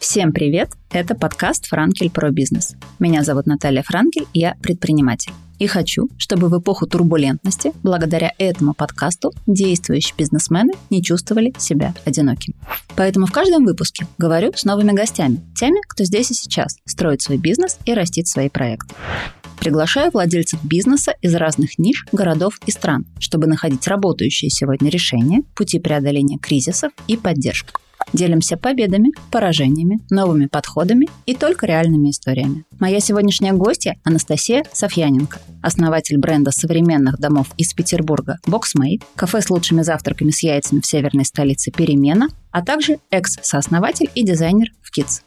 Всем привет! Это подкаст «Франкель про бизнес». Меня зовут Наталья Франкель, я предприниматель. И хочу, чтобы в эпоху турбулентности, благодаря этому подкасту, действующие бизнесмены не чувствовали себя одинокими. Поэтому в каждом выпуске говорю с новыми гостями, теми, кто здесь и сейчас строит свой бизнес и растит свои проекты. Приглашаю владельцев бизнеса из разных ниш, городов и стран, чтобы находить работающие сегодня решения, пути преодоления кризисов и поддержку. Делимся победами, поражениями, новыми подходами и только реальными историями. Моя сегодняшняя гостья Анастасия Софьяненко, основатель бренда современных домов из Петербурга «Боксмейд», кафе с лучшими завтраками с яйцами в северной столице «Перемена», а также экс-сооснователь и дизайнер в КИЦ.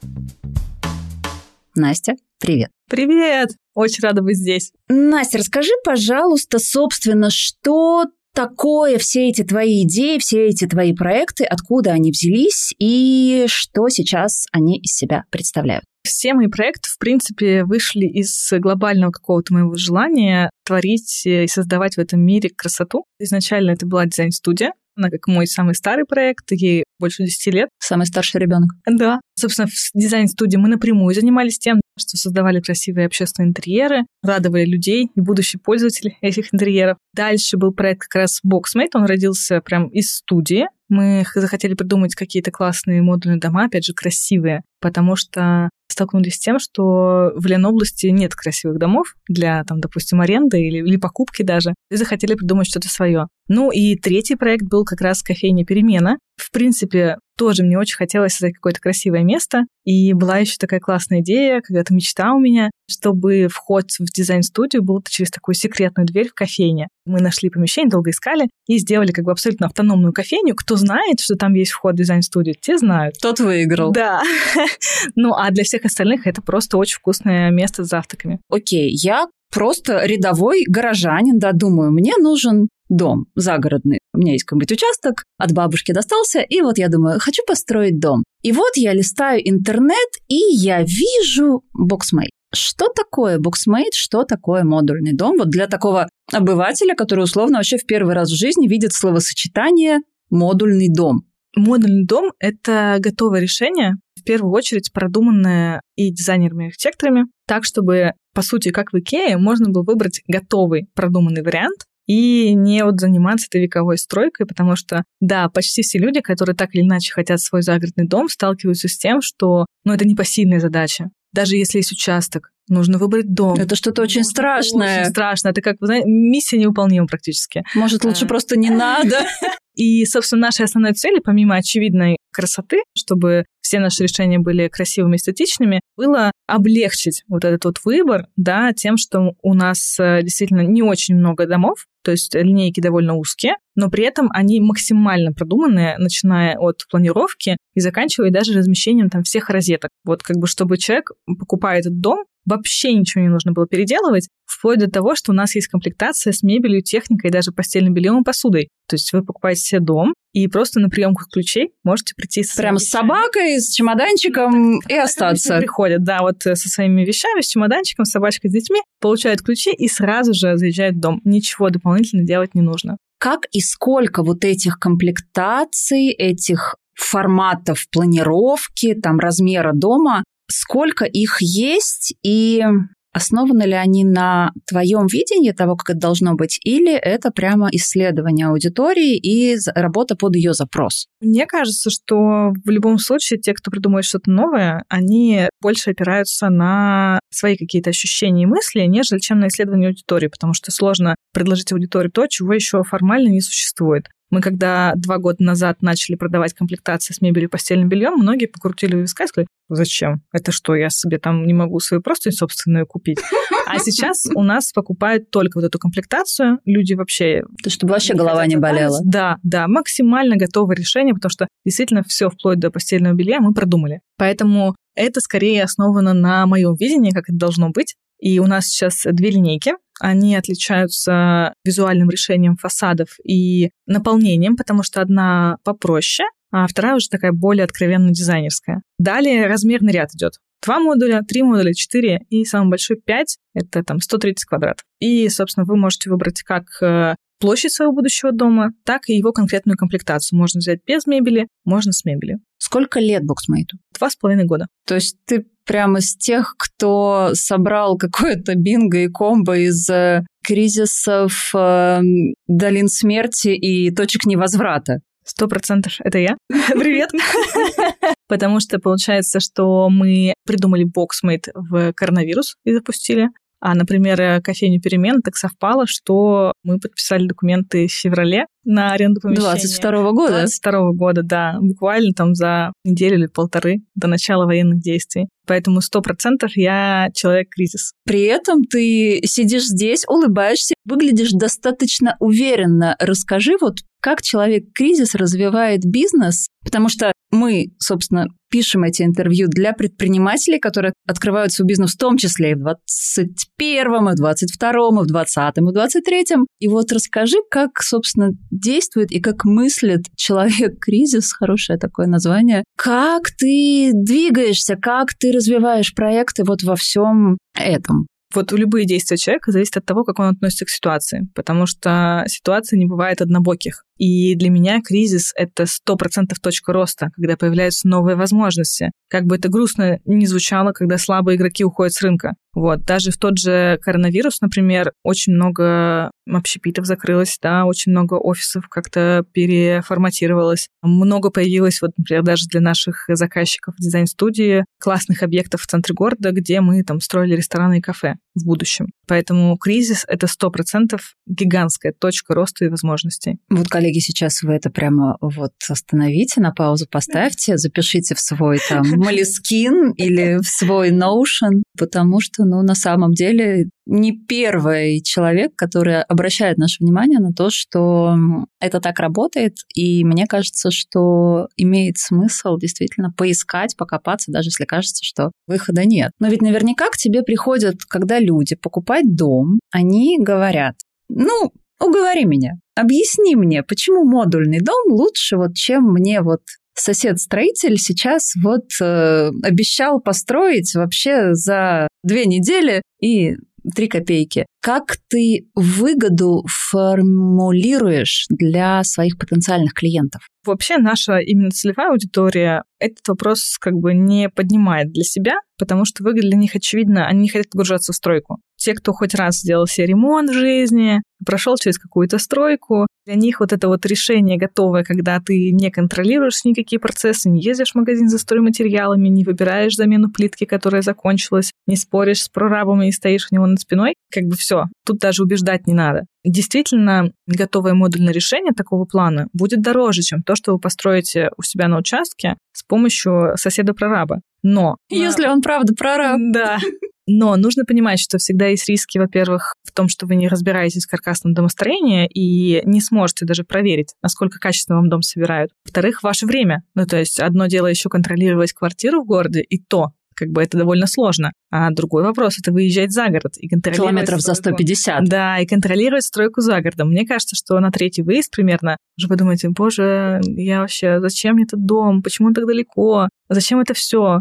Настя, привет. Привет! Очень рада быть здесь. Настя, расскажи, пожалуйста, собственно, что такое все эти твои идеи, все эти твои проекты, откуда они взялись и что сейчас они из себя представляют? Все мои проекты, в принципе, вышли из глобального какого-то моего желания творить и создавать в этом мире красоту. Изначально это была дизайн-студия, она как мой самый старый проект, ей больше 10 лет. Самый старший ребенок. Да. Собственно, в дизайн-студии мы напрямую занимались тем, что создавали красивые общественные интерьеры, радовали людей и будущих пользователей этих интерьеров. Дальше был проект как раз Boxmate, он родился прям из студии. Мы захотели придумать какие-то классные модульные дома, опять же, красивые, потому что столкнулись с тем, что в Ленобласти нет красивых домов для, там, допустим, аренды или, или покупки даже, и захотели придумать что-то свое. Ну и третий проект был как раз кофейня «Перемена». В принципе, тоже мне очень хотелось создать какое-то красивое место. И была еще такая классная идея, когда-то мечта у меня, чтобы вход в дизайн-студию был через такую секретную дверь в кофейне. Мы нашли помещение, долго искали и сделали как бы абсолютно автономную кофейню. Кто знает, что там есть вход в дизайн-студию, те знают. Тот выиграл. Да. ну, а для всех остальных это просто очень вкусное место с завтраками. Окей, я просто рядовой горожанин, да, думаю, мне нужен дом загородный. У меня есть какой-нибудь участок, от бабушки достался, и вот я думаю, хочу построить дом. И вот я листаю интернет, и я вижу BOXMATE. Что такое BOXMATE, что такое модульный дом? Вот для такого обывателя, который условно вообще в первый раз в жизни видит словосочетание модульный дом. Модульный дом — это готовое решение, в первую очередь продуманное и дизайнерами, и архитекторами, так, чтобы, по сути, как в Икее, можно было выбрать готовый продуманный вариант, и не вот заниматься этой вековой стройкой, потому что, да, почти все люди, которые так или иначе хотят свой загородный дом, сталкиваются с тем, что, ну, это непосильная задача. Даже если есть участок, нужно выбрать дом. Это что-то очень Нужно страшное. Очень страшно. Это как, вы знаете, миссия невыполнима практически. Может, лучше А. просто не надо? И, собственно, нашей основной цели, помимо очевидной красоты, чтобы все наши решения были красивыми, эстетичными, было облегчить вот этот вот выбор, да, тем, что у нас э, действительно не очень много домов, то есть линейки довольно узкие, но при этом они максимально продуманные, начиная от планировки и заканчивая даже размещением там всех розеток. Вот как бы чтобы человек, покупая этот дом, вообще ничего не нужно было переделывать, вплоть до того, что у нас есть комплектация с мебелью, техникой, даже постельным бельем и посудой. То есть вы покупаете себе дом, и просто на приемку ключей можете прийти со Прям с собакой, с чемоданчиком и вещами. остаться. Приходят, да, вот э, со своими вещами, с чемоданчиком, с собачкой, с детьми, получают ключи и сразу же заезжают в дом. Ничего дополнительно делать не нужно. Как и сколько вот этих комплектаций, этих форматов планировки, там размера дома, сколько их есть и основаны ли они на твоем видении того, как это должно быть, или это прямо исследование аудитории и работа под ее запрос? Мне кажется, что в любом случае те, кто придумывает что-то новое, они больше опираются на свои какие-то ощущения и мысли, нежели чем на исследование аудитории, потому что сложно предложить аудитории то, чего еще формально не существует. Мы когда два года назад начали продавать комплектации с мебелью и постельным бельем, многие покрутили у виска и сказали, зачем? Это что, я себе там не могу свою простынь собственную купить? А сейчас у нас покупают только вот эту комплектацию. Люди вообще То, чтобы вообще не голова не болела. Да, да, максимально готовое решение, потому что действительно все вплоть до постельного белья мы продумали. Поэтому это скорее основано на моем видении, как это должно быть. И у нас сейчас две линейки. Они отличаются визуальным решением фасадов и наполнением, потому что одна попроще, а вторая уже такая более откровенно дизайнерская. Далее размерный ряд идет. Два модуля, три модуля, четыре и самый большой пять. Это там 130 квадратов. И, собственно, вы можете выбрать как э, площадь своего будущего дома, так и его конкретную комплектацию. Можно взять без мебели, можно с мебелью. Сколько лет боксмейту? Два с половиной года. То есть ты прямо из тех, кто собрал какое-то бинго и комбо из э, кризисов, э, долин смерти и точек невозврата. Сто процентов это я. Привет. Потому что получается, что мы придумали боксмейт в коронавирус и запустили. А, например, кофейню перемен так совпало, что мы подписали документы в феврале на аренду помещения. 22 года? 22 года, да. Буквально там за неделю или полторы до начала военных действий. Поэтому сто процентов я человек-кризис. При этом ты сидишь здесь, улыбаешься, выглядишь достаточно уверенно. Расскажи вот как человек-кризис развивает бизнес, потому что мы, собственно, пишем эти интервью для предпринимателей, которые открывают свой бизнес в том числе и в 21-м, и в 22-м, и в 20-м, и в 23-м. И вот расскажи, как, собственно, действует и как мыслит человек-кризис, хорошее такое название, как ты двигаешься, как ты развиваешь проекты вот во всем этом. Вот любые действия человека зависят от того, как он относится к ситуации, потому что ситуации не бывает однобоких. И для меня кризис — это сто процентов точка роста, когда появляются новые возможности. Как бы это грустно не звучало, когда слабые игроки уходят с рынка. Вот, даже в тот же коронавирус, например, очень много общепитов закрылось, да, очень много офисов как-то переформатировалось. Много появилось, вот, например, даже для наших заказчиков дизайн-студии классных объектов в центре города, где мы там строили рестораны и кафе в будущем. Поэтому кризис — это сто процентов гигантская точка роста и возможностей. Вот, коллеги, сейчас вы это прямо вот остановите, на паузу поставьте, запишите в свой там Moleskine или в свой Notion, потому что, ну, на самом деле не первый человек, который обращает наше внимание на то, что это так работает, и мне кажется, что имеет смысл действительно поискать, покопаться, даже если кажется, что выхода нет. Но ведь наверняка к тебе приходят, когда люди покупать дом, они говорят, ну, уговори меня, объясни мне, почему модульный дом лучше, вот, чем мне вот сосед-строитель сейчас вот э, обещал построить вообще за две недели и три копейки. Как ты выгоду формулируешь для своих потенциальных клиентов? Вообще наша именно целевая аудитория этот вопрос как бы не поднимает для себя, потому что выгода для них очевидно, они не хотят погружаться в стройку. Те, кто хоть раз сделал себе ремонт в жизни, прошел через какую-то стройку, для них вот это вот решение готовое, когда ты не контролируешь никакие процессы, не ездишь в магазин за стройматериалами, не выбираешь замену плитки, которая закончилась, не споришь с прорабом и стоишь у него над спиной, как бы все, тут даже убеждать не надо. Действительно, готовое модульное решение такого плана будет дороже, чем то, что вы построите у себя на участке с помощью соседа-прораба. Но... Если он правда прораб. Да. Но нужно понимать, что всегда есть риски, во-первых, в том, что вы не разбираетесь в каркасном домостроении и не сможете даже проверить, насколько качественно вам дом собирают. Во-вторых, ваше время. Ну, то есть одно дело еще контролировать квартиру в городе, и то как бы это довольно сложно. А другой вопрос — это выезжать за город и контролировать... Километров за 150. Да, и контролировать стройку за городом. Мне кажется, что на третий выезд примерно уже вы думаете, боже, я вообще, зачем мне этот дом, почему он так далеко, зачем это все?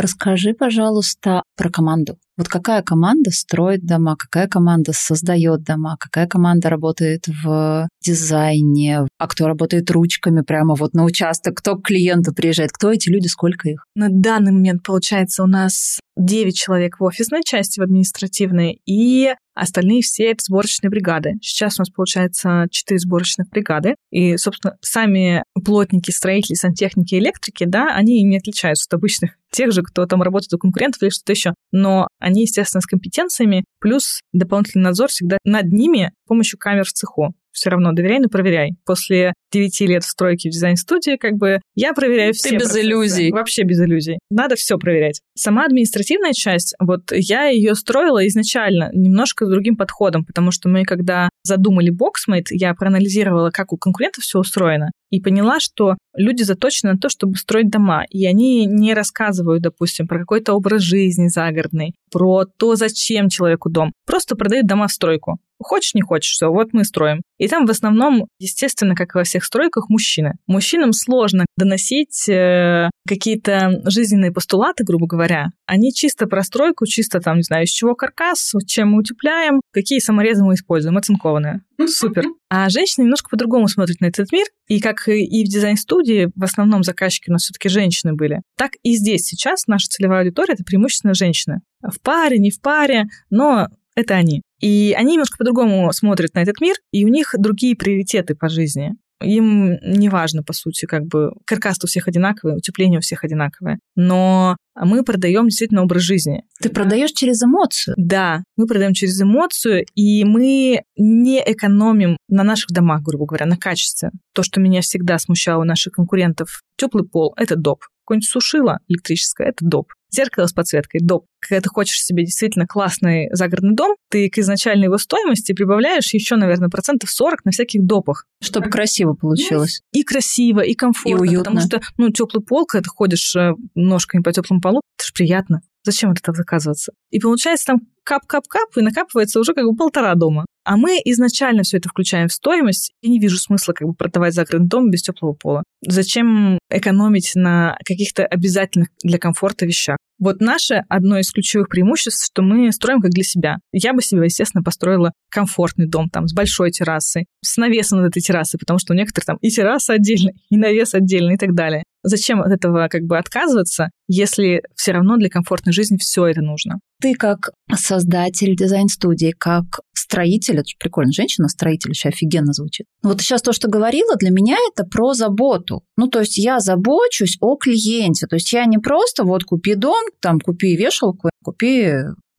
Расскажи, пожалуйста, про команду. Вот какая команда строит дома, какая команда создает дома, какая команда работает в дизайне, а кто работает ручками прямо вот на участок, кто к клиенту приезжает, кто эти люди, сколько их? На данный момент, получается, у нас 9 человек в офисной части, в административной, и остальные все это сборочные бригады. Сейчас у нас получается 4 сборочных бригады, и, собственно, сами плотники, строители, сантехники, электрики, да, они не отличаются от обычных тех же, кто там работает у конкурентов или что-то еще. Но они, естественно, с компетенциями, плюс дополнительный надзор всегда над ними с помощью камер в цеху все равно доверяй, но проверяй. После 9 лет в стройке в дизайн-студии, как бы я проверяю все Ты без процессы. иллюзий. Вообще без иллюзий. Надо все проверять. Сама административная часть, вот я ее строила изначально немножко с другим подходом, потому что мы, когда задумали Boxmate, я проанализировала, как у конкурентов все устроено, и поняла, что люди заточены на то, чтобы строить дома, и они не рассказывают, допустим, про какой-то образ жизни загородный, про то, зачем человеку дом. Просто продают дома в стройку. Хочешь, не хочешь, все, вот мы строим. И там в основном, естественно, как и во всех стройках, мужчины. Мужчинам сложно доносить э, какие-то жизненные постулаты, грубо говоря. Они чисто про стройку, чисто там, не знаю, из чего каркас, чем мы утепляем, какие саморезы мы используем, оцинкованные. Супер. А женщины немножко по-другому смотрят на этот мир. И как и в дизайн-студии, в основном заказчики у нас все-таки женщины были, так и здесь сейчас наша целевая аудитория — это преимущественно женщины. В паре, не в паре, но это они. И они немножко по-другому смотрят на этот мир, и у них другие приоритеты по жизни. Им не важно, по сути, как бы каркас у всех одинаковый, утепление у всех одинаковое. Но мы продаем действительно образ жизни. Ты продаешь через эмоцию. Да, мы продаем через эмоцию, и мы не экономим на наших домах, грубо говоря, на качестве. То, что меня всегда смущало у наших конкурентов, теплый пол это доп. Какое-нибудь сушило электрическое это доп зеркало с подсветкой, доп. Когда ты хочешь себе действительно классный загородный дом, ты к изначальной его стоимости прибавляешь еще, наверное, процентов 40 на всяких допах. Чтобы красиво получилось. И красиво, и комфортно. И уютно. Потому что, ну, теплый пол, когда ты ходишь э, ножками по теплому полу, это же приятно. Зачем от этого заказываться? И получается там кап-кап-кап, и накапывается уже как бы полтора дома. А мы изначально все это включаем в стоимость. Я не вижу смысла как бы продавать загородный дом без теплого пола. Зачем экономить на каких-то обязательных для комфорта вещах? Вот наше одно из ключевых преимуществ, что мы строим как для себя. Я бы себе, естественно, построила комфортный дом там с большой террасой, с навесом над этой террасой, потому что у некоторых там и терраса отдельно, и навес отдельно и так далее. Зачем от этого как бы отказываться, если все равно для комфортной жизни все это нужно? Ты как создатель дизайн-студии, как строитель, это же прикольно, женщина-строитель еще офигенно звучит. Вот сейчас то, что говорила, для меня это про заботу. Ну, то есть я забочусь о клиенте. То есть я не просто вот купи дом, там купи вешалку, купи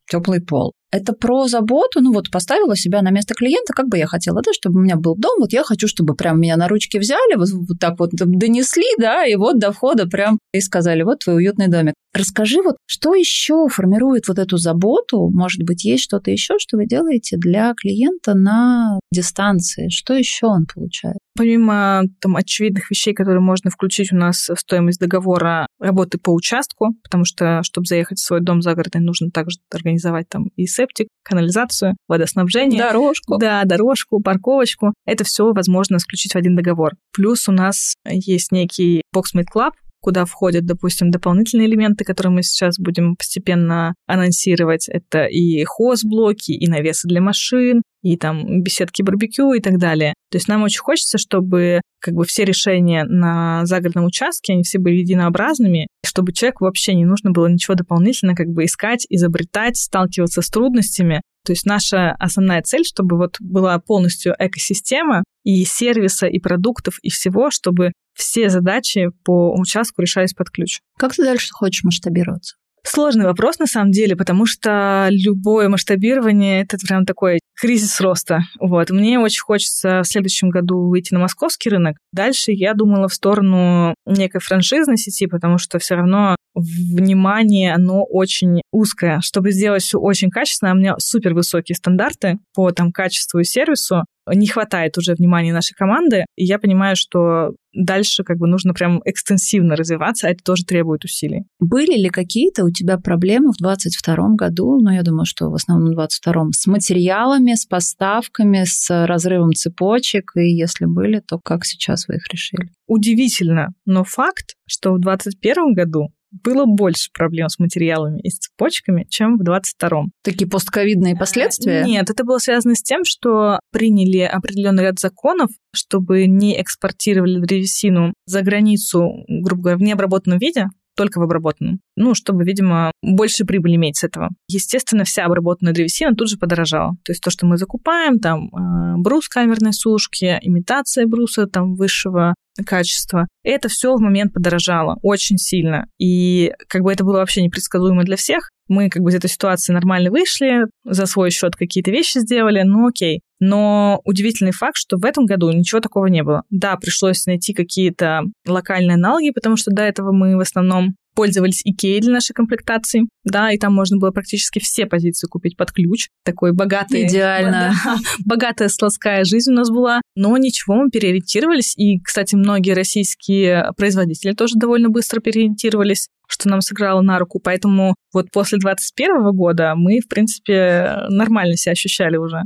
теплый пол это про заботу. Ну вот поставила себя на место клиента, как бы я хотела, да, чтобы у меня был дом. Вот я хочу, чтобы прям меня на ручки взяли, вот, вот так вот донесли, да, и вот до входа прям и сказали, вот твой уютный домик. Расскажи, вот что еще формирует вот эту заботу? Может быть, есть что-то еще, что вы делаете для клиента на дистанции? Что еще он получает? Помимо там, очевидных вещей, которые можно включить у нас в стоимость договора работы по участку, потому что, чтобы заехать в свой дом загородный, нужно также организовать там и септик, канализацию, водоснабжение. Дорожку. Да, дорожку, парковочку. Это все возможно включить в один договор. Плюс у нас есть некий Boxmate Club, куда входят, допустим, дополнительные элементы, которые мы сейчас будем постепенно анонсировать. Это и хозблоки, и навесы для машин, и там беседки барбекю и так далее. То есть нам очень хочется, чтобы как бы все решения на загородном участке, они все были единообразными, чтобы человеку вообще не нужно было ничего дополнительно как бы искать, изобретать, сталкиваться с трудностями. То есть наша основная цель, чтобы вот была полностью экосистема и сервиса, и продуктов, и всего, чтобы все задачи по участку решались под ключ. Как ты дальше хочешь масштабироваться? Сложный вопрос на самом деле, потому что любое масштабирование это прям такой кризис роста. Вот. Мне очень хочется в следующем году выйти на московский рынок. Дальше я думала в сторону некой франшизной сети, потому что все равно внимание, оно очень узкое. Чтобы сделать все очень качественно, у меня супер высокие стандарты по там, качеству и сервису не хватает уже внимания нашей команды, и я понимаю, что дальше как бы нужно прям экстенсивно развиваться, а это тоже требует усилий. Были ли какие-то у тебя проблемы в 2022 году, ну, я думаю, что в основном в 2022, с материалами, с поставками, с разрывом цепочек, и если были, то как сейчас вы их решили? Удивительно, но факт, что в 2021 году было больше проблем с материалами и с цепочками, чем в 22-м. Такие постковидные последствия? Нет, это было связано с тем, что приняли определенный ряд законов, чтобы не экспортировали древесину за границу, грубо говоря, в необработанном виде, только в обработанном. Ну, чтобы, видимо, больше прибыли иметь с этого. Естественно, вся обработанная древесина тут же подорожала. То есть то, что мы закупаем, там э, брус камерной сушки, имитация бруса там высшего качества, это все в момент подорожало очень сильно. И как бы это было вообще непредсказуемо для всех. Мы как бы из этой ситуации нормально вышли, за свой счет какие-то вещи сделали, ну окей. Но удивительный факт, что в этом году ничего такого не было. Да, пришлось найти какие-то локальные аналоги, потому что до этого мы в основном пользовались Икеей для нашей комплектации, да, и там можно было практически все позиции купить под ключ. Такой богатый... Идеально. Да, богатая складская жизнь у нас была. Но ничего, мы переориентировались. И, кстати, многие российские производители тоже довольно быстро переориентировались что нам сыграло на руку. Поэтому вот после 2021 года мы, в принципе, нормально себя ощущали уже.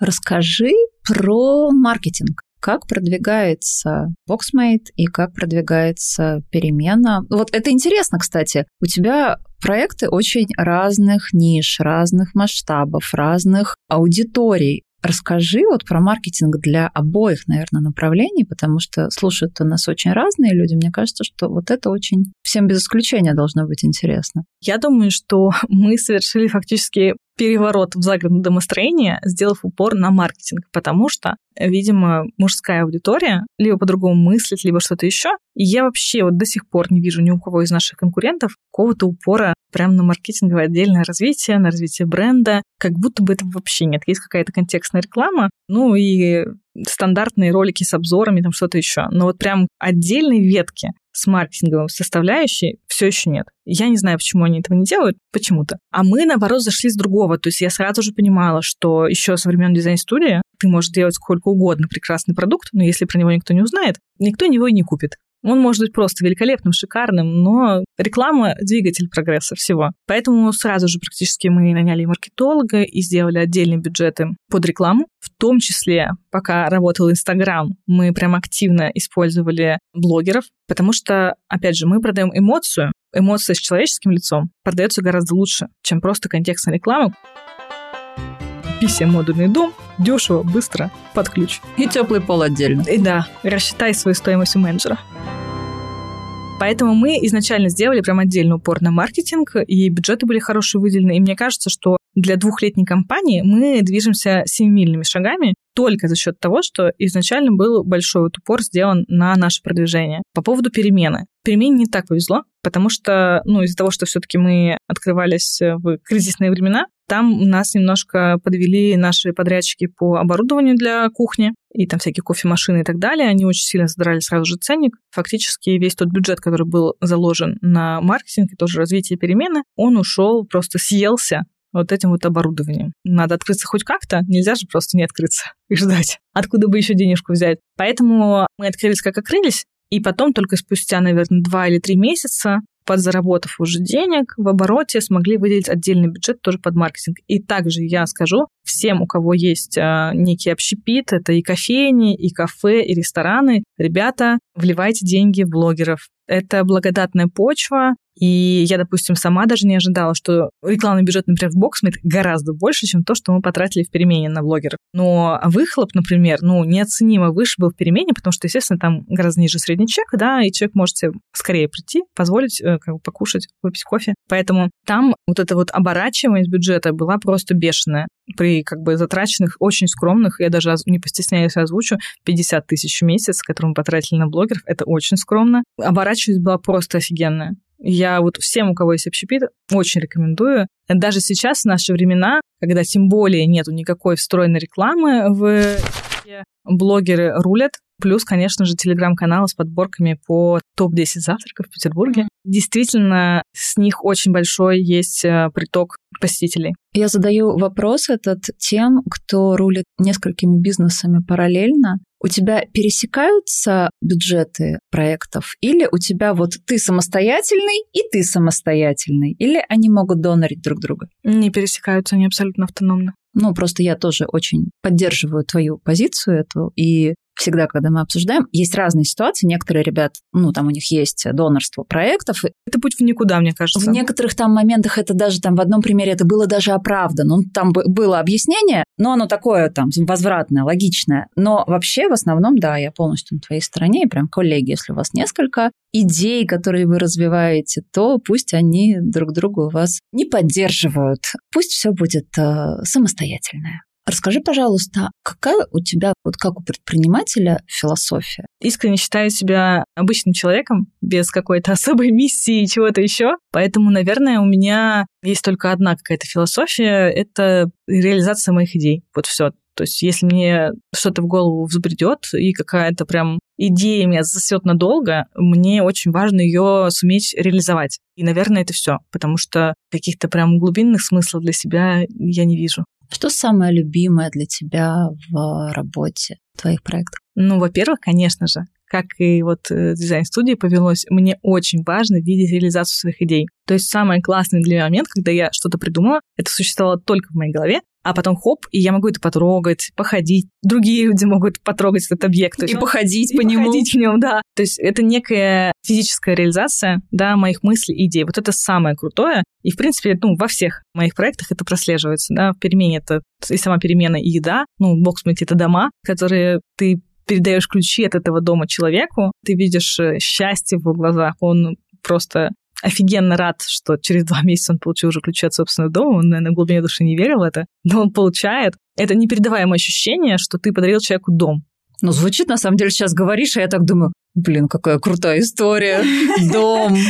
Расскажи про маркетинг как продвигается Boxmate и как продвигается перемена. Вот это интересно, кстати. У тебя проекты очень разных ниш, разных масштабов, разных аудиторий. Расскажи вот про маркетинг для обоих, наверное, направлений, потому что слушают у нас очень разные люди. Мне кажется, что вот это очень всем без исключения должно быть интересно. Я думаю, что мы совершили фактически переворот в загородное домостроение, сделав упор на маркетинг, потому что, видимо, мужская аудитория либо по-другому мыслит, либо что-то еще. И я вообще вот до сих пор не вижу ни у кого из наших конкурентов какого-то упора прямо на маркетинговое отдельное развитие, на развитие бренда, как будто бы этого вообще нет. Есть какая-то контекстная реклама, ну и стандартные ролики с обзорами, там что-то еще. Но вот прям отдельной ветки с маркетинговой составляющей все еще нет. Я не знаю, почему они этого не делают, почему-то. А мы, наоборот, зашли с другого. То есть я сразу же понимала, что еще со времен дизайн-студии ты можешь делать сколько угодно прекрасный продукт, но если про него никто не узнает, никто его и не купит. Он может быть просто великолепным, шикарным, но реклама — двигатель прогресса всего. Поэтому сразу же практически мы наняли маркетолога и сделали отдельные бюджеты под рекламу. В том числе, пока работал Инстаграм, мы прям активно использовали блогеров, потому что, опять же, мы продаем эмоцию. Эмоция с человеческим лицом продается гораздо лучше, чем просто контекстная реклама. Пися модульный дом, дешево, быстро, под ключ. И теплый пол отдельно. И да, рассчитай свою стоимость у менеджера. Поэтому мы изначально сделали прям отдельный упор на маркетинг, и бюджеты были хорошие выделены. И мне кажется, что для двухлетней компании мы движемся семимильными шагами только за счет того, что изначально был большой вот упор сделан на наше продвижение. По поводу перемены. Перемене не так повезло, потому что, ну, из-за того, что все-таки мы открывались в кризисные времена, там нас немножко подвели наши подрядчики по оборудованию для кухни и там всякие кофемашины и так далее. Они очень сильно задрали сразу же ценник. Фактически весь тот бюджет, который был заложен на маркетинг и тоже развитие перемены, он ушел, просто съелся вот этим вот оборудованием. Надо открыться хоть как-то, нельзя же просто не открыться и ждать. Откуда бы еще денежку взять? Поэтому мы открылись как открылись, и потом только спустя, наверное, два или три месяца подзаработав уже денег в обороте, смогли выделить отдельный бюджет тоже под маркетинг. И также я скажу всем, у кого есть а, некий общепит, это и кофейни, и кафе, и рестораны, ребята, вливайте деньги в блогеров. Это благодатная почва, и я, допустим, сама даже не ожидала, что рекламный бюджет, например, в Boxmate гораздо больше, чем то, что мы потратили в перемене на блогеров. Но выхлоп, например, ну, неоценимо выше был в перемене, потому что, естественно, там гораздо ниже средний чек, да, и человек может себе скорее прийти, позволить э, как бы покушать, выпить кофе. Поэтому там вот эта вот оборачиваемость бюджета была просто бешеная при как бы затраченных, очень скромных, я даже не постесняюсь озвучу, 50 тысяч в месяц, которые мы потратили на блогеров, это очень скромно. Оборачиваемость была просто офигенная. Я вот всем, у кого есть общепит, очень рекомендую. Даже сейчас, в наши времена, когда тем более нету никакой встроенной рекламы в блогеры рулят. Плюс, конечно же, телеграм-канал с подборками по топ-10 завтраков в Петербурге. Действительно, с них очень большой есть э, приток посетителей. Я задаю вопрос этот тем, кто рулит несколькими бизнесами параллельно. У тебя пересекаются бюджеты проектов? Или у тебя вот ты самостоятельный и ты самостоятельный? Или они могут донорить друг друга? Не пересекаются, они абсолютно автономны. Ну, просто я тоже очень поддерживаю твою позицию эту, и всегда, когда мы обсуждаем, есть разные ситуации. Некоторые ребят, ну, там у них есть донорство проектов. Это путь в никуда, мне кажется. В некоторых там моментах это даже там в одном примере это было даже оправдано. Ну, там было объяснение, но оно такое там возвратное, логичное. Но вообще в основном, да, я полностью на твоей стороне. И прям коллеги, если у вас несколько идей, которые вы развиваете, то пусть они друг друга у вас не поддерживают. Пусть все будет э, самостоятельное. Расскажи, пожалуйста, какая у тебя, вот как у предпринимателя, философия? Искренне считаю себя обычным человеком, без какой-то особой миссии и чего-то еще. Поэтому, наверное, у меня есть только одна какая-то философия — это реализация моих идей. Вот все. То есть если мне что-то в голову взбредет, и какая-то прям идея меня засосет надолго, мне очень важно ее суметь реализовать. И, наверное, это все, потому что каких-то прям глубинных смыслов для себя я не вижу. Что самое любимое для тебя в работе, твоих проектах? Ну, во-первых, конечно же, как и вот э, дизайн-студии повелось, мне очень важно видеть реализацию своих идей. То есть самый классный для меня момент, когда я что-то придумала, это существовало только в моей голове, а потом хоп, и я могу это потрогать, походить. Другие люди могут потрогать этот объект. И походить и по нему. походить в нем, да. То есть это некая физическая реализация, да, моих мыслей и идей. Вот это самое крутое. И, в принципе, ну, во всех моих проектах это прослеживается, да. В перемене это и сама перемена, и еда. Ну, боксмейт — это дома, которые ты передаешь ключи от этого дома человеку, ты видишь э, счастье в его глазах, он просто офигенно рад, что через два месяца он получил уже ключи от собственного дома. Он, наверное, в глубине души не верил в это, но он получает. Это непередаваемое ощущение, что ты подарил человеку дом. Ну, звучит, на самом деле, сейчас говоришь, а я так думаю, блин, какая крутая история, дом.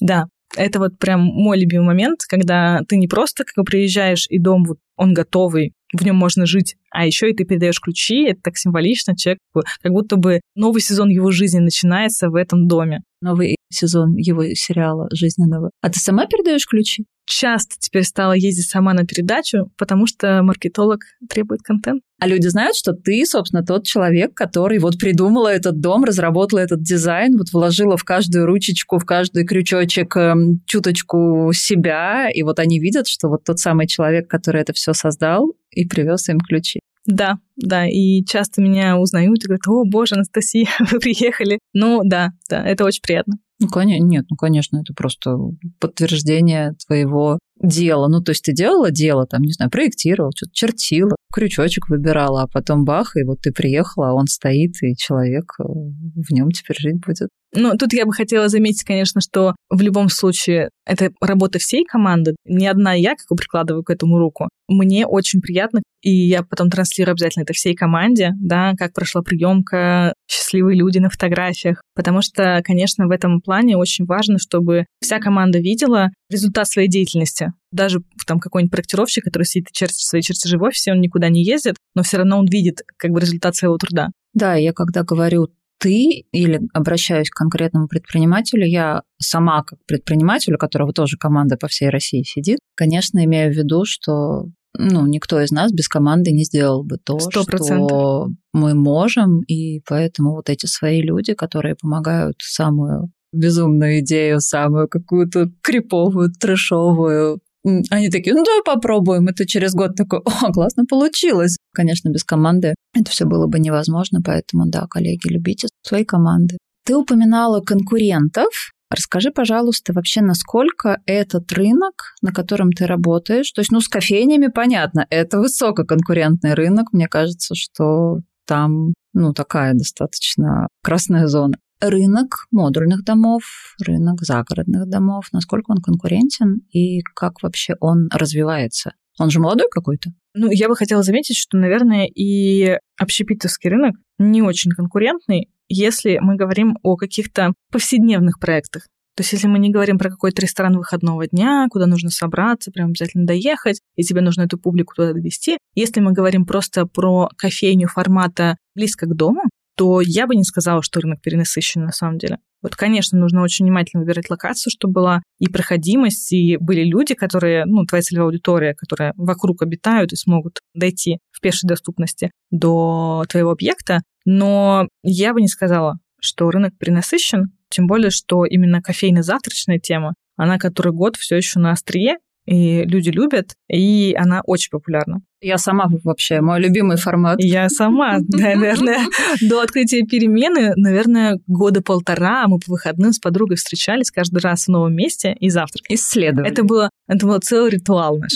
Да, это вот прям мой любимый момент, когда ты не просто как бы приезжаешь, и дом вот он готовый, в нем можно жить, а еще и ты передаешь ключи, это так символично, человек как будто бы новый сезон его жизни начинается в этом доме. Новый сезон его сериала жизненного. А ты сама передаешь ключи? Часто теперь стала ездить сама на передачу, потому что маркетолог требует контент. А люди знают, что ты, собственно, тот человек, который вот придумала этот дом, разработала этот дизайн, вот вложила в каждую ручечку, в каждый крючочек эм, чуточку себя, и вот они видят, что вот тот самый человек, который это все создал и привез им ключи. Да, да, и часто меня узнают и говорят, о, боже, Анастасия, вы приехали. Ну, да, да, это очень приятно. Ну, конечно, нет, ну, конечно, это просто подтверждение твоего дела. Ну, то есть ты делала дело, там, не знаю, проектировала, что-то чертила, крючочек выбирала, а потом бах, и вот ты приехала, а он стоит, и человек э, в нем теперь жить будет. Ну, тут я бы хотела заметить, конечно, что в любом случае это работа всей команды. Не одна я, как бы прикладываю к этому руку. Мне очень приятно, и я потом транслирую обязательно это всей команде, да, как прошла приемка, счастливые люди на фотографиях. Потому что, конечно, в этом плане очень важно, чтобы вся команда видела результат своей деятельности. Даже там какой-нибудь проектировщик, который сидит и чертит свои чертежи в офисе, он никуда не ездит, но все равно он видит как бы результат своего труда. Да, я когда говорю ты или обращаюсь к конкретному предпринимателю, я сама как предприниматель, у которого тоже команда по всей России сидит, конечно, имею в виду, что ну, никто из нас без команды не сделал бы то, 100%. что мы можем, и поэтому вот эти свои люди, которые помогают самую безумную идею, самую какую-то криповую, трешовую они такие, ну давай попробуем. Это через год такой, о, классно получилось. Конечно, без команды это все было бы невозможно, поэтому да, коллеги, любите свои команды. Ты упоминала конкурентов. Расскажи, пожалуйста, вообще, насколько этот рынок, на котором ты работаешь, то есть, ну, с кофейнями, понятно, это высококонкурентный рынок, мне кажется, что там, ну, такая достаточно красная зона рынок модульных домов, рынок загородных домов, насколько он конкурентен и как вообще он развивается? Он же молодой какой-то? Ну, я бы хотела заметить, что, наверное, и общепитовский рынок не очень конкурентный, если мы говорим о каких-то повседневных проектах. То есть если мы не говорим про какой-то ресторан выходного дня, куда нужно собраться, прям обязательно доехать, и тебе нужно эту публику туда довести. Если мы говорим просто про кофейню формата близко к дому, то я бы не сказала, что рынок перенасыщен на самом деле. Вот, конечно, нужно очень внимательно выбирать локацию, чтобы была и проходимость, и были люди, которые, ну, твоя целевая аудитория, которая вокруг обитают и смогут дойти в пешей доступности до твоего объекта. Но я бы не сказала, что рынок перенасыщен, тем более, что именно кофейно-завтрачная тема, она который год все еще на острие, и люди любят, и она очень популярна. Я сама вообще, мой любимый формат. Я сама, наверное, до открытия перемены, наверное, года полтора мы по выходным с подругой встречались каждый раз в новом месте и завтрак. Исследовали. Это было, это был целый ритуал наш.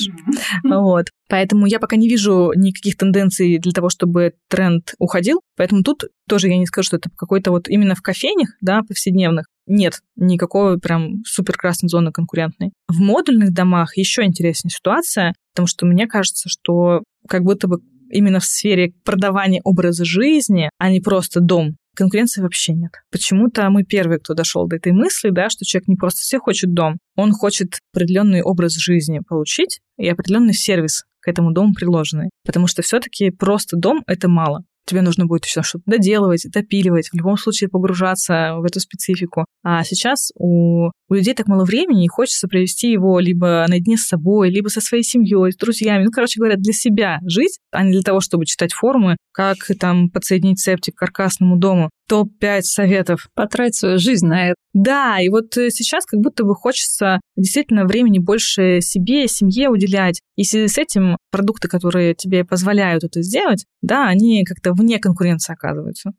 Вот. Поэтому я пока не вижу никаких тенденций для того, чтобы тренд уходил. Поэтому тут тоже я не скажу, что это какой-то вот именно в кофейнях, да, повседневных, нет никакой прям супер красной зоны конкурентной. В модульных домах еще интереснее ситуация, потому что мне кажется, что как будто бы именно в сфере продавания образа жизни, а не просто дом, конкуренции вообще нет. Почему-то мы первые, кто дошел до этой мысли, да, что человек не просто все хочет дом, он хочет определенный образ жизни получить и определенный сервис к этому дому приложенный. Потому что все-таки просто дом это мало. Тебе нужно будет еще что-то доделывать, допиливать, в любом случае погружаться в эту специфику. А сейчас у, у людей так мало времени, и хочется провести его либо наедине с собой, либо со своей семьей, с друзьями. Ну, короче говоря, для себя жить, а не для того, чтобы читать формы, как там подсоединить септик к каркасному дому. Топ-5 советов. Потратить свою жизнь на это. Да, и вот э, сейчас как будто бы хочется действительно времени больше себе, семье уделять. И в связи с этим продукты, которые тебе позволяют это сделать, да, они как-то вне конкуренции оказываются.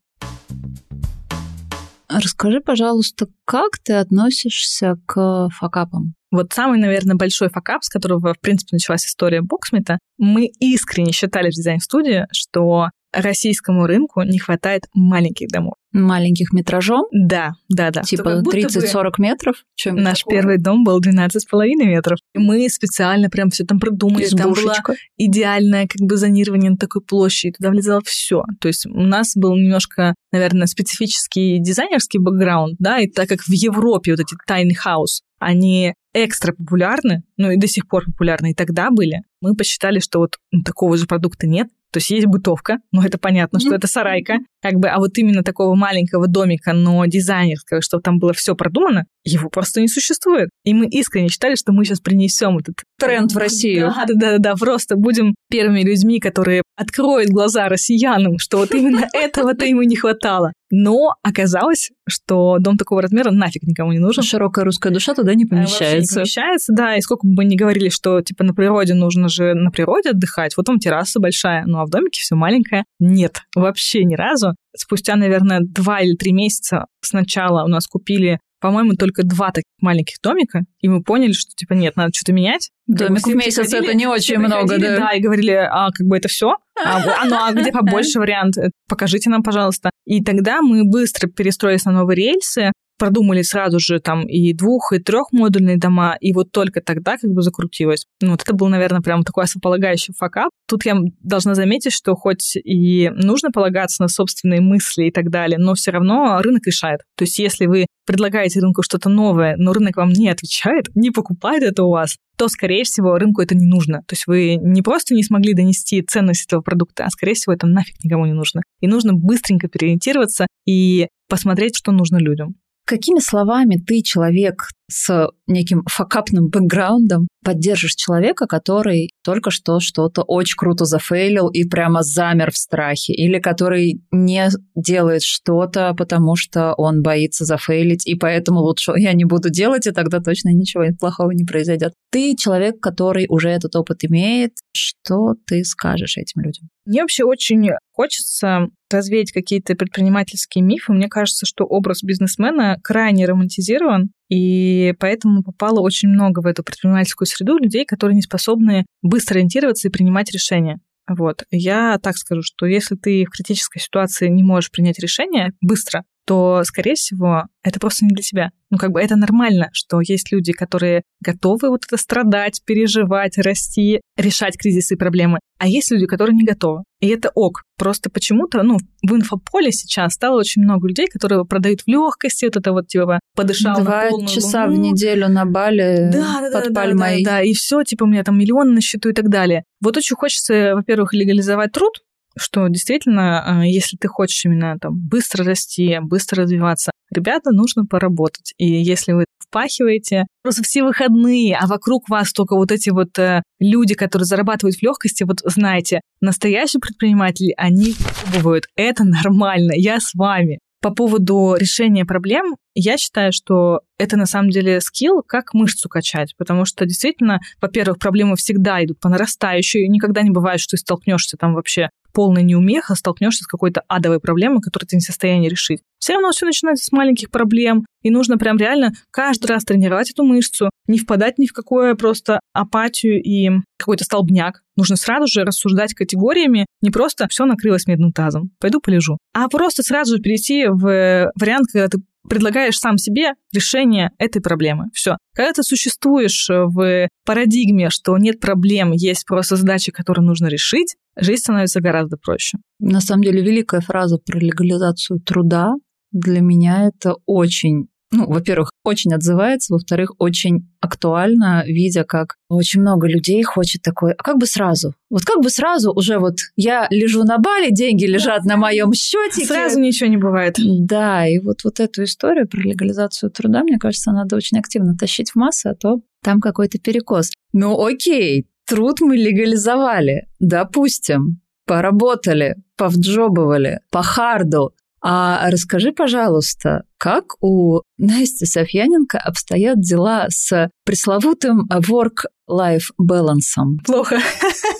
Расскажи, пожалуйста, как ты относишься к факапам? Вот самый, наверное, большой факап, с которого, в принципе, началась история Боксмита, мы искренне считали в дизайн-студии, что российскому рынку не хватает маленьких домов. Маленьких метражом? Да, да, да. Типа 30-40 метров? Чем Наш такое? первый дом был 12,5 метров. И мы специально прям все там продумали. Там было идеальное как бы зонирование на такой площади. Туда влезало все. То есть у нас был немножко, наверное, специфический дизайнерский бэкграунд, да, и так как в Европе вот эти tiny house, они экстра популярны, ну и до сих пор популярны, и тогда были, мы посчитали, что вот такого же продукта нет, то есть есть бытовка, но это понятно, что это сарайка, как бы, а вот именно такого маленького домика, но дизайнерского, чтобы там было все продумано, его просто не существует. И мы искренне считали, что мы сейчас принесем этот тренд в Россию. Да, да, да, да, просто будем первыми людьми, которые откроют глаза россиянам, что вот именно этого-то ему не хватало. Но оказалось, что дом такого размера нафиг никому не нужен. Широкая русская душа туда не помещается. Вообще не помещается, да. И сколько бы мы ни говорили, что типа на природе нужно же на природе отдыхать, вот там терраса большая, ну а в домике все маленькое. Нет, вообще ни разу. Спустя, наверное, два или три месяца сначала у нас купили по-моему, только два таких маленьких домика, и мы поняли, что, типа, нет, надо что-то менять. Домик в месяц это не очень много, да? Да, и говорили, а как бы это все? А, а, ну, а где побольше вариант? Покажите нам, пожалуйста. И тогда мы быстро перестроились на новые рельсы, продумали сразу же там и двух, и трехмодульные дома, и вот только тогда как бы закрутилось. Ну, вот это был, наверное, прям такой основополагающий факап. Тут я должна заметить, что хоть и нужно полагаться на собственные мысли и так далее, но все равно рынок решает. То есть если вы предлагаете рынку что-то новое, но рынок вам не отвечает, не покупает это у вас, то, скорее всего, рынку это не нужно. То есть вы не просто не смогли донести ценность этого продукта, а, скорее всего, это нафиг никому не нужно. И нужно быстренько переориентироваться и посмотреть, что нужно людям. Какими словами ты, человек с неким факапным бэкграундом, поддержишь человека, который только что что-то очень круто зафейлил и прямо замер в страхе, или который не делает что-то, потому что он боится зафейлить, и поэтому лучше я не буду делать, и тогда точно ничего плохого не произойдет. Ты человек, который уже этот опыт имеет, что ты скажешь этим людям? Мне вообще очень хочется развеять какие-то предпринимательские мифы. Мне кажется, что образ бизнесмена крайне романтизирован, и поэтому попало очень много в эту предпринимательскую среду людей, которые не способны быстро ориентироваться и принимать решения. Вот. Я так скажу, что если ты в критической ситуации не можешь принять решение быстро, то, скорее всего, это просто не для тебя. Ну, как бы это нормально, что есть люди, которые готовы вот это страдать, переживать, расти, решать кризисы и проблемы, а есть люди, которые не готовы. И это ок. Просто почему-то, ну, в инфополе сейчас стало очень много людей, которые продают в легкости, вот это вот типа подышал Два на полную часа луну. в неделю на Бали да, да, под да, пальмой. Да, да, да, и все, типа у меня там миллион на счету и так далее. Вот очень хочется, во-первых, легализовать труд, что действительно, а, если ты хочешь именно там быстро расти, быстро развиваться, ребята, нужно поработать. И если вы впахиваете просто все выходные, а вокруг вас только вот эти вот э, люди, которые зарабатывают в легкости, вот знаете, настоящие предприниматели, они пробуют. Это нормально, я с вами. По поводу решения проблем, я считаю, что это на самом деле скилл, как мышцу качать, потому что действительно, во-первых, проблемы всегда идут по нарастающей, никогда не бывает, что ты столкнешься там вообще полной неумеха, столкнешься с какой-то адовой проблемой, которую ты не в состоянии решить. Все равно все начинается с маленьких проблем, и нужно прям реально каждый раз тренировать эту мышцу, не впадать ни в какую просто апатию и какой-то столбняк. Нужно сразу же рассуждать категориями, не просто все накрылось медным тазом, пойду полежу, а просто сразу же перейти в вариант, когда ты предлагаешь сам себе решение этой проблемы. Все. Когда ты существуешь в парадигме, что нет проблем, есть просто задачи, которые нужно решить, жизнь становится гораздо проще. На самом деле, великая фраза про легализацию труда для меня это очень ну, во-первых, очень отзывается, во-вторых, очень актуально, видя, как очень много людей хочет такой, а как бы сразу? Вот как бы сразу уже вот я лежу на бале, деньги лежат на моем счете. Сразу ничего не бывает. Да, и вот, вот эту историю про легализацию труда, мне кажется, надо очень активно тащить в массы, а то там какой-то перекос. Ну окей, труд мы легализовали, допустим, поработали, повджобывали по харду, а расскажи, пожалуйста, как у Насти Софьяненко обстоят дела с пресловутым work-life балансом? Плохо.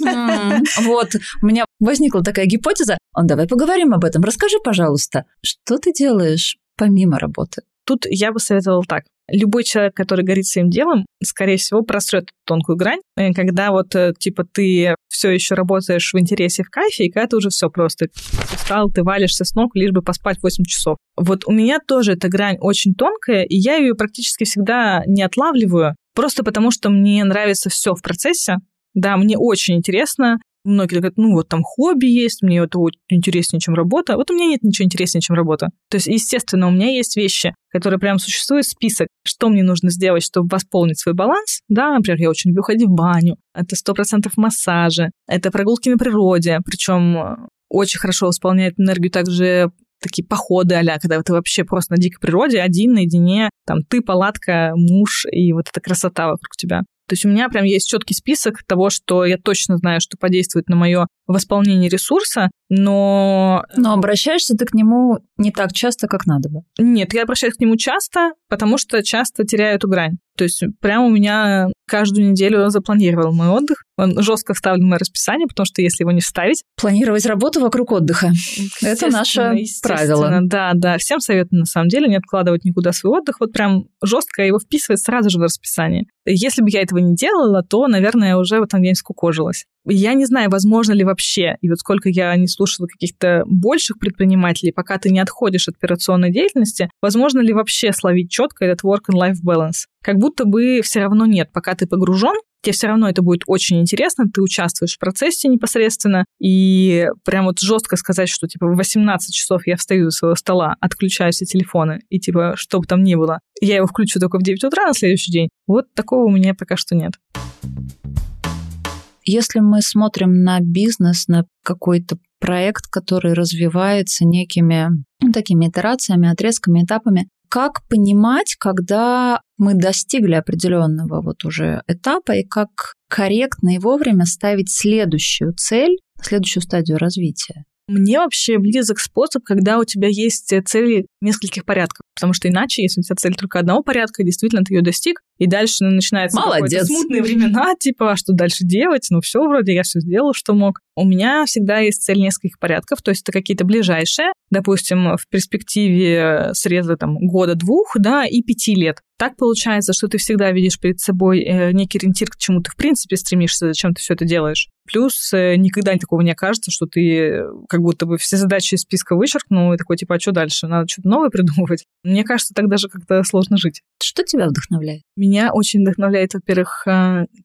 Вот, у меня возникла такая гипотеза. Давай поговорим об этом. Расскажи, пожалуйста, что ты делаешь помимо работы? Тут я бы советовала так любой человек, который горит своим делом, скорее всего, просрет тонкую грань, э, когда вот, э, типа, ты все еще работаешь в интересе, в кайфе, и когда ты уже все просто устал, ты валишься с ног, лишь бы поспать 8 часов. Вот у меня тоже эта грань очень тонкая, и я ее практически всегда не отлавливаю, просто потому что мне нравится все в процессе, да, мне очень интересно, Многие говорят, ну вот там хобби есть, мне это интереснее, чем работа. Вот у меня нет ничего интереснее, чем работа. То есть, естественно, у меня есть вещи, которые прям существуют, список, что мне нужно сделать, чтобы восполнить свой баланс. Да, например, я очень люблю ходить в баню, это сто процентов массажи, это прогулки на природе, причем э, очень хорошо восполняет энергию также такие походы а когда ты вообще просто на дикой природе, один, наедине, там ты, палатка, муж и вот эта красота вокруг тебя. То есть у меня прям есть четкий список того, что я точно знаю, что подействует на мое восполнение ресурса, но... Но обращаешься ты к нему не так часто, как надо бы. Нет, я обращаюсь к нему часто, потому что часто теряю эту грань. То есть прямо у меня каждую неделю запланировал мой отдых. Он жестко вставлен в мое расписание, потому что если его не вставить... Планировать работу вокруг отдыха. Это наше правило. Да, да. Всем советую, на самом деле, не откладывать никуда свой отдых. Вот прям жестко его вписывать сразу же в расписание. Если бы я этого не делала, то, наверное, уже в этом день скукожилась. Я не знаю, возможно ли вообще, и вот сколько я не слушала каких-то больших предпринимателей, пока ты не отходишь от операционной деятельности, возможно ли вообще словить четко этот work and life balance? Как будто бы все равно нет, пока ты погружен, тебе все равно это будет очень интересно, ты участвуешь в процессе непосредственно, и прям вот жестко сказать, что типа в 18 часов я встаю со своего стола, отключаю все телефоны, и типа, что бы там ни было, я его включу только в 9 утра на следующий день, вот такого у меня пока что нет. Если мы смотрим на бизнес, на какой-то проект, который развивается некими ну, такими итерациями, отрезками, этапами, как понимать, когда мы достигли определенного вот уже этапа, и как корректно и вовремя ставить следующую цель, следующую стадию развития? Мне вообще близок способ, когда у тебя есть цели нескольких порядков. Потому что иначе, если у тебя цель только одного порядка, действительно ты ее достиг, и дальше начинается Молодец. смутные времена, типа, а что дальше делать? Ну все, вроде я все сделал, что мог. У меня всегда есть цель нескольких порядков, то есть это какие-то ближайшие, допустим, в перспективе среза там года-двух, да, и пяти лет. Так получается, что ты всегда видишь перед собой э, некий ориентир, к чему ты в принципе стремишься, зачем ты все это делаешь. Плюс э, никогда такого не окажется, что ты как будто бы все задачи из списка вычеркнул и такой, типа, а что дальше? Надо что-то новое придумывать. Мне кажется, так даже как-то сложно жить. Что тебя вдохновляет? Меня очень вдохновляет, во-первых,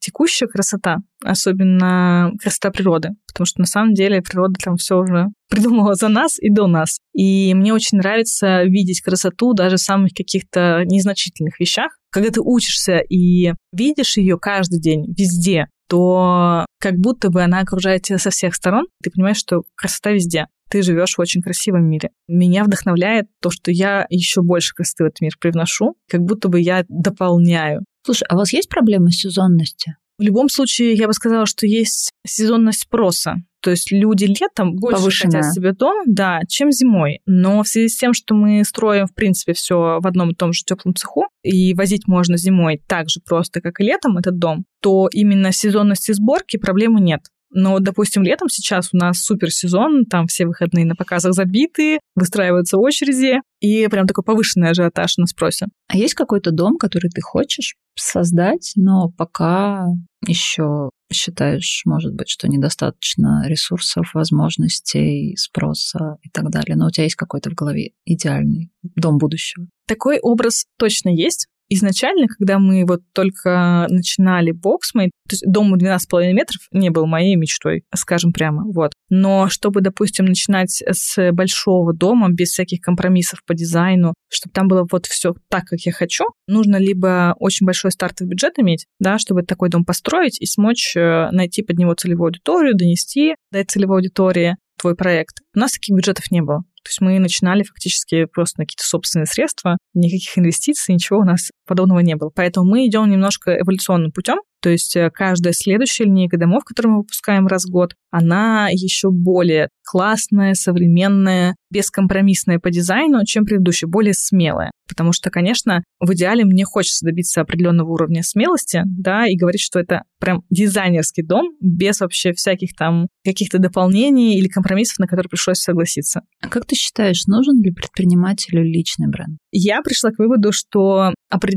текущая красота, особенно красота природы, потому что на самом деле природа там все уже придумала за нас и до нас. И мне очень нравится видеть красоту даже в самых каких-то незначительных вещах. Когда ты учишься и видишь ее каждый день, везде, то как будто бы она окружает тебя со всех сторон. Ты понимаешь, что красота везде. Ты живешь в очень красивом мире. Меня вдохновляет то, что я еще больше красоты в этот мир привношу, как будто бы я дополняю. Слушай, а у вас есть проблемы с сезонностью? В любом случае, я бы сказала, что есть сезонность спроса. То есть люди летом больше Повышенная. хотят себе дом, да, чем зимой. Но в связи с тем, что мы строим, в принципе, все в одном и том же теплом цеху, и возить можно зимой так же просто, как и летом этот дом, то именно сезонности сборки проблемы нет. Но, допустим, летом сейчас у нас супер сезон, там все выходные на показах забиты, выстраиваются очереди, и прям такой повышенный ажиотаж на спросе. А есть какой-то дом, который ты хочешь создать, но пока еще считаешь, может быть, что недостаточно ресурсов, возможностей, спроса и так далее. Но у тебя есть какой-то в голове идеальный дом будущего? Такой образ точно есть. Изначально, когда мы вот только начинали Boxmate, то есть дом 12,5 метров не был моей мечтой, скажем прямо, вот. Но чтобы, допустим, начинать с большого дома, без всяких компромиссов по дизайну, чтобы там было вот все так, как я хочу, нужно либо очень большой стартовый бюджет иметь, да, чтобы такой дом построить и смочь э, найти под него целевую аудиторию, донести до целевой аудитории твой проект. У нас таких бюджетов не было. То есть мы начинали фактически просто на какие-то собственные средства, никаких инвестиций, ничего у нас подобного не было. Поэтому мы идем немножко эволюционным путем. То есть э, каждая следующая линейка домов, которую мы выпускаем раз в год, она еще более классная, современная, бескомпромиссная по дизайну, чем предыдущая, более смелая. Потому что, конечно, в идеале мне хочется добиться определенного уровня смелости, да, и говорить, что это прям дизайнерский дом, без вообще всяких там каких-то дополнений или компромиссов, на которые пришлось согласиться. А как ты считаешь, нужен ли предпринимателю личный бренд? Я пришла к выводу, что определенно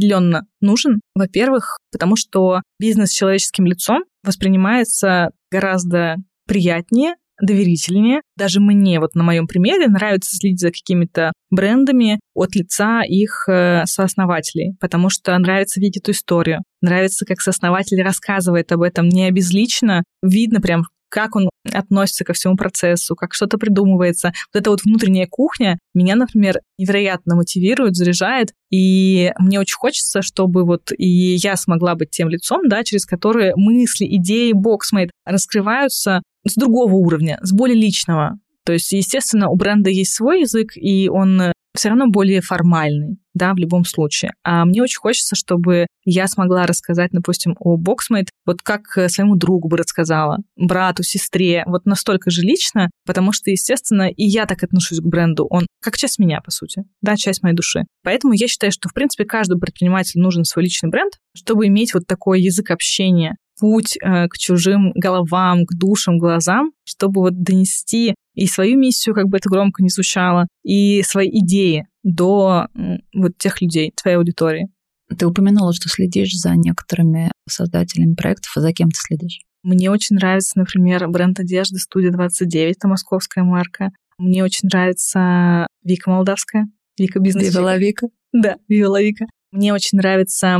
нужен. Во-первых, потому что бизнес с человеческим лицом воспринимается гораздо приятнее, доверительнее. Даже мне, вот на моем примере, нравится следить за какими-то брендами от лица их э, сооснователей, потому что нравится видеть эту историю. Нравится, как сооснователь рассказывает об этом не обезлично. Видно прям, как он относится ко всему процессу, как что-то придумывается. Вот эта вот внутренняя кухня меня, например, невероятно мотивирует, заряжает, и мне очень хочется, чтобы вот и я смогла быть тем лицом, да, через которое мысли, идеи Boxmate раскрываются с другого уровня, с более личного. То есть, естественно, у бренда есть свой язык, и он все равно более формальный, да, в любом случае. А мне очень хочется, чтобы я смогла рассказать, допустим, о Boxmate, вот как э, своему другу бы рассказала, брату, сестре, вот настолько же лично, потому что, естественно, и я так отношусь к бренду, он как часть меня, по сути, да, часть моей души. Поэтому я считаю, что, в принципе, каждому предпринимателю нужен свой личный бренд, чтобы иметь вот такой язык общения, путь э, к чужим головам, к душам, глазам, чтобы вот донести и свою миссию, как бы это громко не звучало, и свои идеи до вот тех людей, твоей аудитории. Ты упомянула, что следишь за некоторыми создателями проектов, а за кем ты следишь? Мне очень нравится, например, бренд одежды «Студия 29», это московская марка. Мне очень нравится Вика Молдавская, Вика бизнес. Вика? Да, Вика. Мне очень нравятся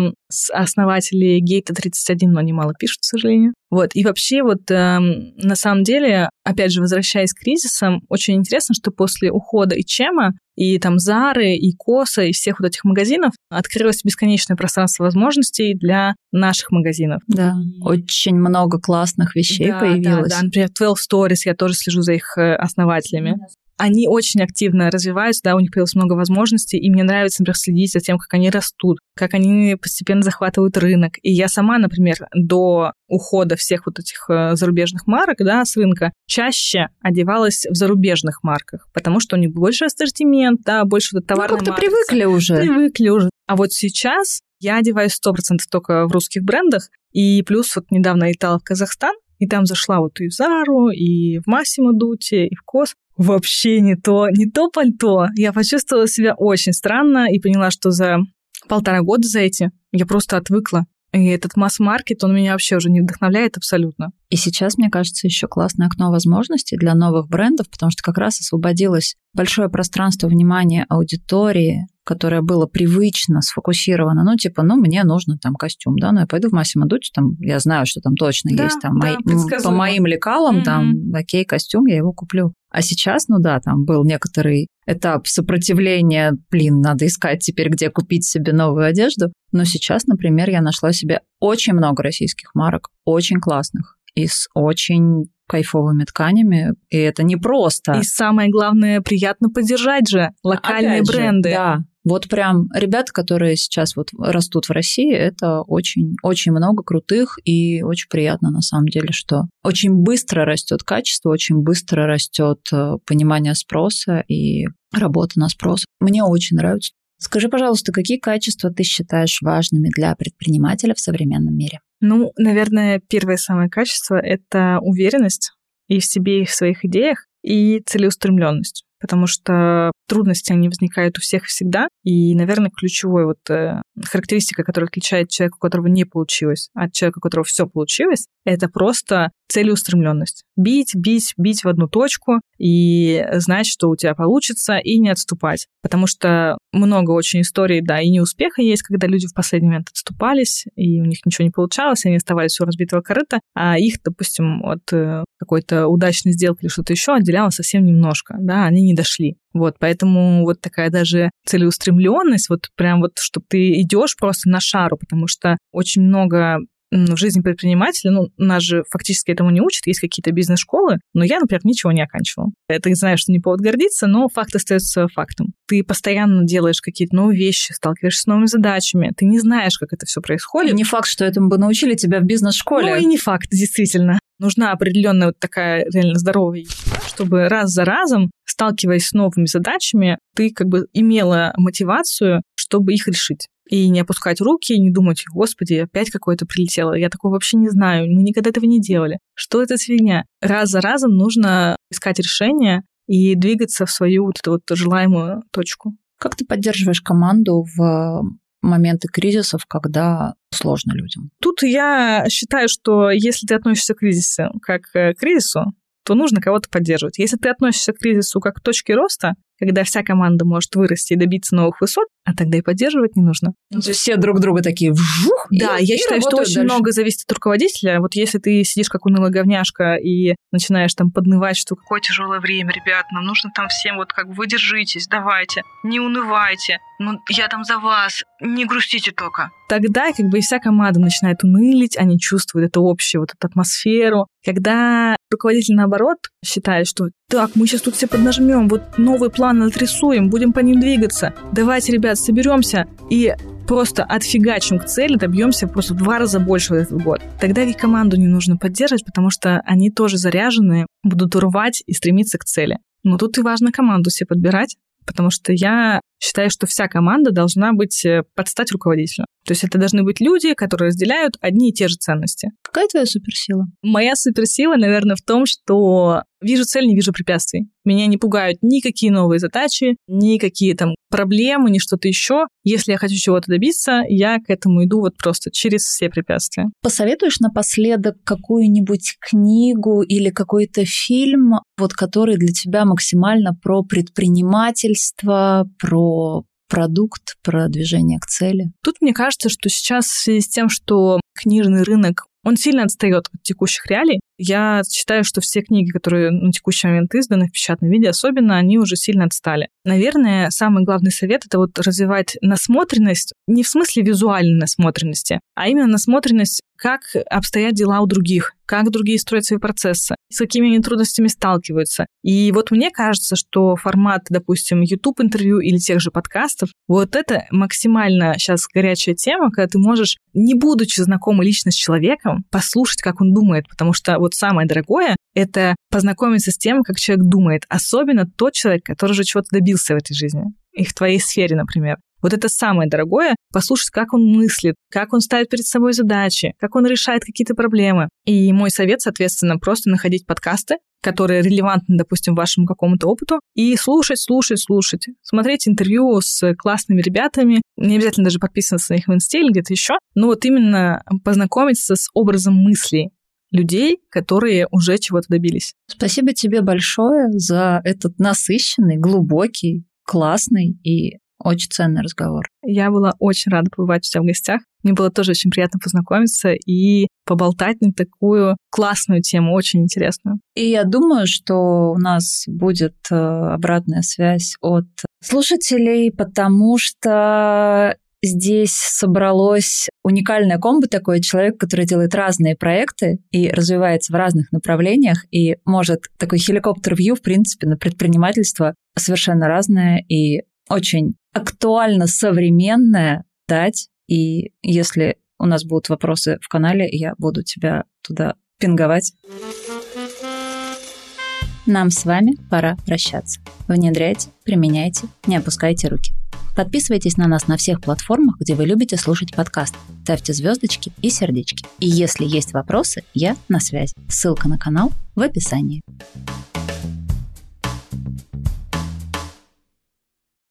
основатели Гейта 31, но они мало пишут, к сожалению. Вот. И вообще вот э, на самом деле, опять же, возвращаясь к кризисам, очень интересно, что после ухода и Чема, и там Зары, и Коса, и всех вот этих магазинов открылось бесконечное пространство возможностей для наших магазинов. Да, очень много классных вещей да, появилось. Да, да, например, 12 Stories, я тоже слежу за их э, основателями они очень активно развиваются, да, у них появилось много возможностей, и мне нравится, например, следить за тем, как они растут, как они постепенно захватывают рынок. И я сама, например, до ухода всех вот этих э, зарубежных марок, да, с рынка, чаще одевалась в зарубежных марках, потому что у них больше ассортимент, да, больше вот товарной ну, как-то привыкли уже. Привыкли уже. А вот сейчас я одеваюсь сто процентов только в русских брендах, и плюс вот недавно летала в Казахстан, и там зашла вот и в Зару, и в Массимо Дути, и в Кос вообще не то, не то пальто. Я почувствовала себя очень странно и поняла, что за полтора года за эти я просто отвыкла. И этот масс-маркет, он меня вообще уже не вдохновляет абсолютно. И сейчас, мне кажется, еще классное окно возможностей для новых брендов, потому что как раз освободилось большое пространство внимания аудитории, которое было привычно сфокусировано, ну, типа, ну, мне нужно там костюм, да, ну, я пойду в Массимо Дути, там, я знаю, что там точно да, есть, там, да, мои, по моим лекалам, mm-hmm. там, окей, костюм, я его куплю. А сейчас, ну да, там был некоторый этап сопротивления, блин, надо искать теперь, где купить себе новую одежду. Но сейчас, например, я нашла себе очень много российских марок, очень классных и с очень кайфовыми тканями, и это не просто. И самое главное, приятно поддержать же локальные Опять бренды. Же, да, вот прям ребята, которые сейчас вот растут в России, это очень, очень много крутых и очень приятно на самом деле, что очень быстро растет качество, очень быстро растет э, понимание спроса и работа на спрос. Мне очень нравится. Скажи, пожалуйста, какие качества ты считаешь важными для предпринимателя в современном мире? Ну, наверное, первое самое качество — это уверенность и в себе, и в своих идеях, и целеустремленность. Потому что трудности, они возникают у всех всегда. И, наверное, ключевой вот э, характеристика, которая отличает человека, у которого не получилось, от человека, у которого все получилось, это просто целеустремленность. Бить, бить, бить в одну точку и знать, что у тебя получится, и не отступать. Потому что много очень историй, да, и неуспеха есть, когда люди в последний момент отступались, и у них ничего не получалось, они оставались у разбитого корыта, а их, допустим, от э, какой-то удачной сделки или что-то еще отделяло совсем немножко, да, они не дошли. Вот, поэтому вот такая даже целеустремленность, вот прям вот, что ты идешь просто на шару, потому что очень много в жизни предпринимателя, ну, нас же фактически этому не учат, есть какие-то бизнес-школы, но я, например, ничего не оканчивала. Это знаю, что не повод гордиться, но факт остается фактом. Ты постоянно делаешь какие-то новые вещи, сталкиваешься с новыми задачами, ты не знаешь, как это все происходит. И не факт, что этому бы научили тебя в бизнес-школе. Ну и не факт, действительно. Нужна определенная вот такая реально здоровая чтобы раз за разом, сталкиваясь с новыми задачами, ты как бы имела мотивацию, чтобы их решить и не опускать руки, и не думать, господи, опять какое-то прилетело, я такого вообще не знаю, мы никогда этого не делали. Что это фигня? Раз за разом нужно искать решение и двигаться в свою вот эту вот желаемую точку. Как ты поддерживаешь команду в моменты кризисов, когда сложно людям? Тут я считаю, что если ты относишься к кризису как к кризису, то нужно кого-то поддерживать. Если ты относишься к кризису как к точке роста, когда вся команда может вырасти и добиться новых высот, а тогда и поддерживать не нужно. Ну, то есть все друг друга такие вжух, Да, и, я и считаю, что очень дальше. много зависит от руководителя. Вот если ты сидишь как унылая говняшка и начинаешь там поднывать, что какое тяжелое время, ребят, нам нужно там всем вот как бы вы держитесь, давайте, не унывайте, ну я там за вас, не грустите только. Тогда как бы и вся команда начинает унылить, они чувствуют эту общую вот эту атмосферу. Когда руководитель, наоборот, считает, что так, мы сейчас тут все поднажмем, вот новый план отрисуем, будем по ним двигаться. Давайте, ребят, соберемся и просто отфигачим к цели, добьемся просто в два раза больше в этот год. Тогда и команду не нужно поддерживать, потому что они тоже заряжены, будут рвать и стремиться к цели. Но тут и важно команду себе подбирать, потому что я считаю, что вся команда должна быть э, под стать руководителю. То есть это должны быть люди, которые разделяют одни и те же ценности. Какая твоя суперсила? Моя суперсила, наверное, в том, что вижу цель, не вижу препятствий. Меня не пугают никакие новые задачи, никакие там проблемы, ни что-то еще. Если я хочу чего-то добиться, я к этому иду вот просто через все препятствия. Посоветуешь напоследок какую-нибудь книгу или какой-то фильм, вот который для тебя максимально про предпринимательство, про продукт, про движение к цели. Тут мне кажется, что сейчас в связи с тем, что книжный рынок он сильно отстает от текущих реалий. Я считаю, что все книги, которые на текущий момент изданы в печатном виде, особенно, они уже сильно отстали. Наверное, самый главный совет — это вот развивать насмотренность, не в смысле визуальной насмотренности, а именно насмотренность как обстоят дела у других, как другие строят свои процессы, с какими они трудностями сталкиваются. И вот мне кажется, что формат, допустим, YouTube-интервью или тех же подкастов, вот это максимально сейчас горячая тема, когда ты можешь, не будучи знакомы лично с человеком, послушать, как он думает, потому что вот самое дорогое — это познакомиться с тем, как человек думает, особенно тот человек, который уже чего-то добился в этой жизни и в твоей сфере, например. Вот это самое дорогое — послушать, как он мыслит, как он ставит перед собой задачи, как он решает какие-то проблемы. И мой совет, соответственно, просто находить подкасты, которые релевантны, допустим, вашему какому-то опыту, и слушать, слушать, слушать. Смотреть интервью с классными ребятами, не обязательно даже подписываться на их в инсте или где-то еще, но вот именно познакомиться с образом мыслей людей, которые уже чего-то добились. Спасибо тебе большое за этот насыщенный, глубокий, классный и очень ценный разговор. Я была очень рада побывать у тебя в гостях. Мне было тоже очень приятно познакомиться и поболтать на такую классную тему, очень интересную. И я думаю, что у нас будет э, обратная связь от слушателей, потому что здесь собралось уникальное комбо такое, человек, который делает разные проекты и развивается в разных направлениях, и может такой хеликоптер-вью, в принципе, на предпринимательство совершенно разное и очень актуально современное дать. И если у нас будут вопросы в канале, я буду тебя туда пинговать. Нам с вами пора прощаться. Внедряйте, применяйте, не опускайте руки. Подписывайтесь на нас на всех платформах, где вы любите слушать подкаст. Ставьте звездочки и сердечки. И если есть вопросы, я на связи. Ссылка на канал в описании.